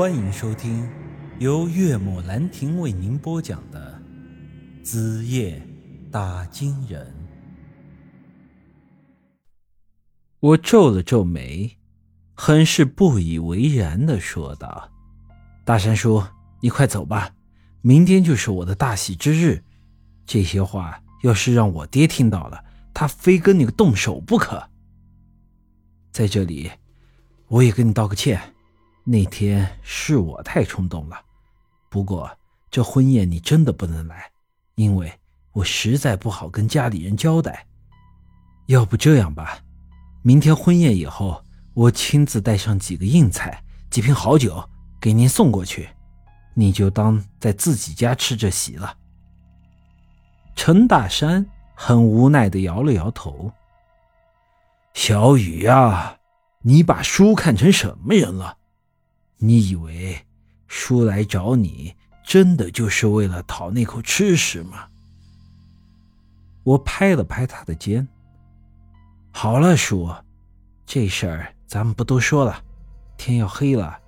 欢迎收听由岳母兰亭为您播讲的《子夜打金人》。我皱了皱眉，很是不以为然的说道：“大山叔，你快走吧，明天就是我的大喜之日。这些话要是让我爹听到了，他非跟你动手不可。在这里，我也跟你道个歉。”那天是我太冲动了，不过这婚宴你真的不能来，因为我实在不好跟家里人交代。要不这样吧，明天婚宴以后，我亲自带上几个硬菜、几瓶好酒给您送过去，你就当在自己家吃这席了。陈大山很无奈的摇了摇头：“小雨呀，你把叔看成什么人了？”你以为叔来找你，真的就是为了讨那口吃食吗？我拍了拍他的肩。好了，叔，这事儿咱们不多说了。天要黑了，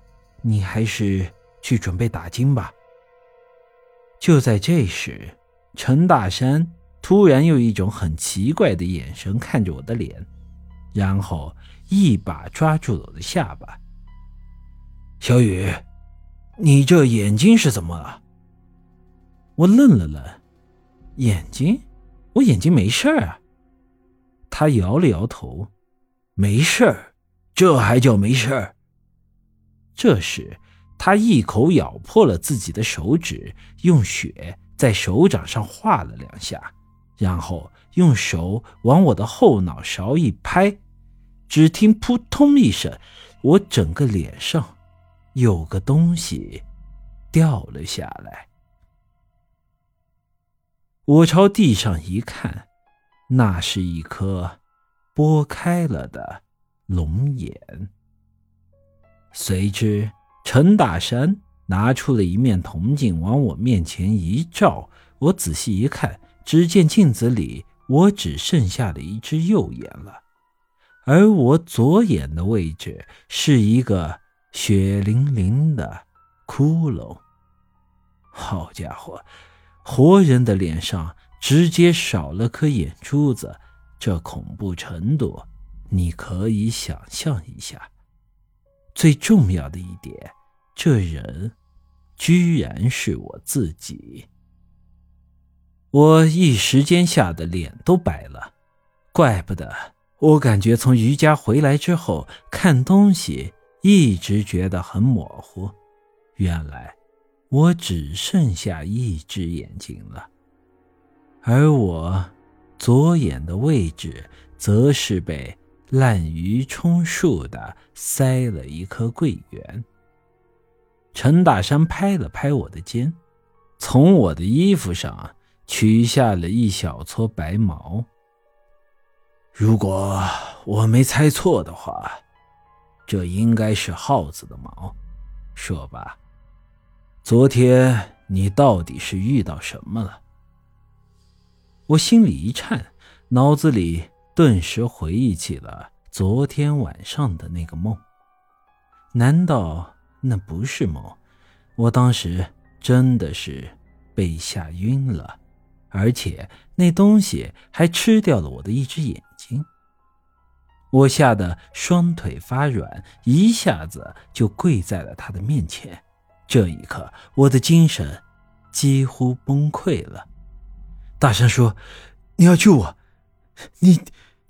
你还是去准备打金吧。就在这时，陈大山突然用一种很奇怪的眼神看着我的脸，然后一把抓住了我的下巴。小雨，你这眼睛是怎么了？我愣了愣，眼睛？我眼睛没事啊。他摇了摇头，没事儿，这还叫没事儿？这时，他一口咬破了自己的手指，用血在手掌上画了两下，然后用手往我的后脑勺一拍，只听扑通一声，我整个脸上。有个东西掉了下来，我朝地上一看，那是一颗剥开了的龙眼。随之，陈大山拿出了一面铜镜，往我面前一照，我仔细一看，只见镜子里我只剩下了一只右眼了，而我左眼的位置是一个。血淋淋的窟窿，好家伙，活人的脸上直接少了颗眼珠子，这恐怖程度你可以想象一下。最重要的一点，这人居然是我自己。我一时间吓得脸都白了，怪不得我感觉从瑜伽回来之后看东西。一直觉得很模糊，原来我只剩下一只眼睛了，而我左眼的位置则是被滥竽充数的塞了一颗桂圆。陈大山拍了拍我的肩，从我的衣服上取下了一小撮白毛。如果我没猜错的话。这应该是耗子的毛，说吧，昨天你到底是遇到什么了？我心里一颤，脑子里顿时回忆起了昨天晚上的那个梦。难道那不是梦？我当时真的是被吓晕了，而且那东西还吃掉了我的一只眼睛。我吓得双腿发软，一下子就跪在了他的面前。这一刻，我的精神几乎崩溃了。大声说：“你要救我，你，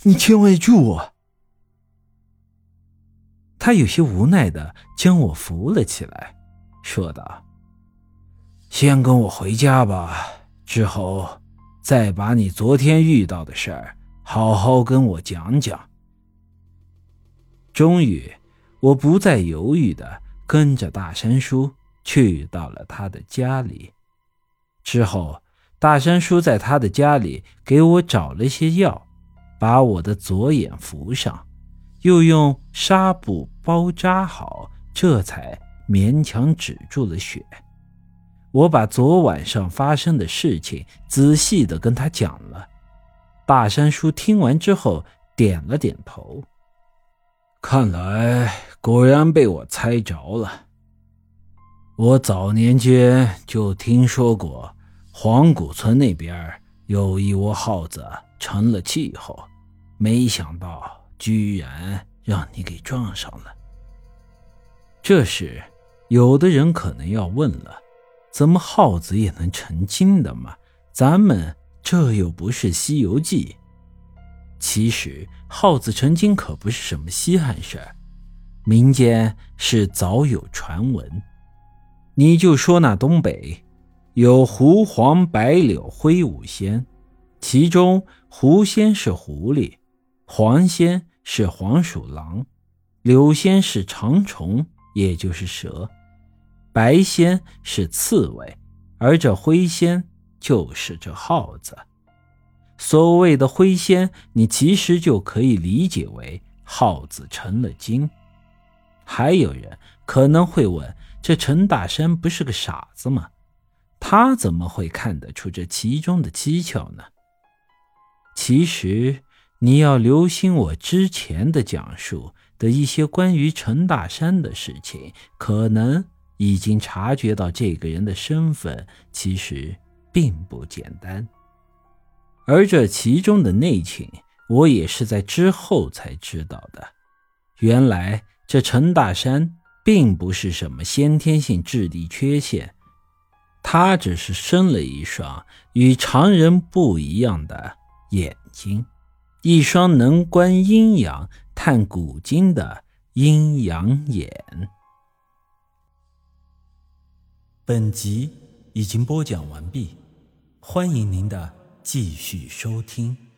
你千万救我。”他有些无奈的将我扶了起来，说道：“先跟我回家吧，之后再把你昨天遇到的事儿好好跟我讲讲。”终于，我不再犹豫的跟着大山叔去到了他的家里。之后，大山叔在他的家里给我找了些药，把我的左眼扶上，又用纱布包扎好，这才勉强止住了血。我把昨晚上发生的事情仔细的跟他讲了。大山叔听完之后点了点头。看来果然被我猜着了。我早年间就听说过，黄谷村那边有一窝耗子成了气候，没想到居然让你给撞上了。这时，有的人可能要问了：怎么耗子也能成精的吗？咱们这又不是《西游记》。其实，耗子成精可不是什么稀罕事儿，民间是早有传闻。你就说那东北有狐黄白柳灰五仙，其中狐仙是狐狸，黄仙是黄鼠狼，柳仙是长虫，也就是蛇，白仙是刺猬，而这灰仙就是这耗子。所谓的灰仙，你其实就可以理解为耗子成了精。还有人可能会问。这陈大山不是个傻子吗？他怎么会看得出这其中的蹊跷呢？其实你要留心我之前的讲述的一些关于陈大山的事情，可能已经察觉到这个人的身份其实并不简单。而这其中的内情，我也是在之后才知道的。原来这陈大山。并不是什么先天性智力缺陷，他只是生了一双与常人不一样的眼睛，一双能观阴阳、探古今的阴阳眼。本集已经播讲完毕，欢迎您的继续收听。